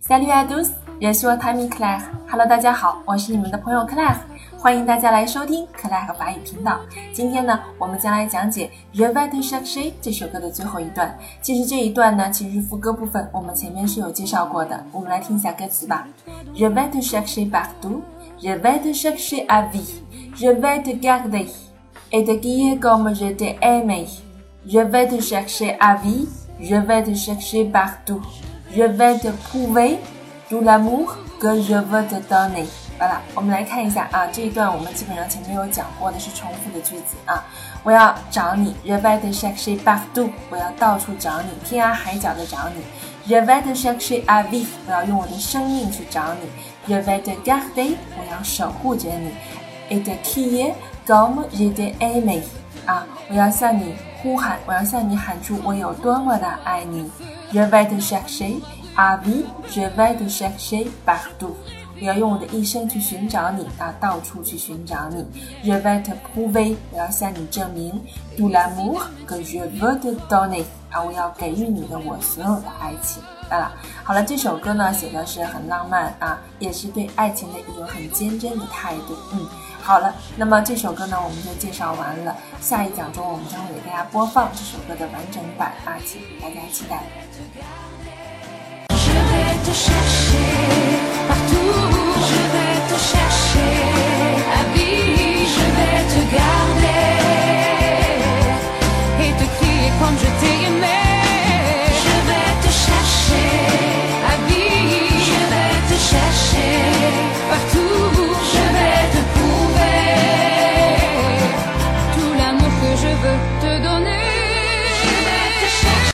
Salut à tous, je suis Tammy Claire. Hello，大家好，我是你们的朋友 Claire，欢迎大家来收听 Claire 法语频道。今天呢，我们将来讲解《Je vais te chercher》这首歌的最后一段。其实这一段呢，其实是副歌部分，我们前面是有介绍过的。我们来听一下歌词吧。Je vais te chercher partout, je vais te chercher à vie, je vais te garder et te guider comme je t'ai aimé. Je vais te chercher à vie, je vais te chercher partout, je vais te prouver tout l'amour que je veux te donner。好了，我们来看一下啊，这一段我们基本上前面有讲过的是重复的句子啊。我要找你，je vais te chercher partout，我要到处找你，天涯海角的找你。je vais te chercher à vie，我要用我的生命去找你。je vais te garder，我要守护着你。et te crier comme je t'ai aimé，啊，我要向你呼喊，我要向你喊出我有多么的爱你。je vais te chercher à vie，je vais te chercher partout。我要用我的一生去寻找你啊，到处去寻找你。Je vais te prouver，我要向你证明。Du l'amour que je veux te donner，啊，我要给予你的我所有的爱情。啊，好了，这首歌呢写的是很浪漫啊，也是对爱情的一种很坚贞的态度。嗯，好了，那么这首歌呢我们就介绍完了，下一讲中我们将会给大家播放这首歌的完整版啊，请大家期待。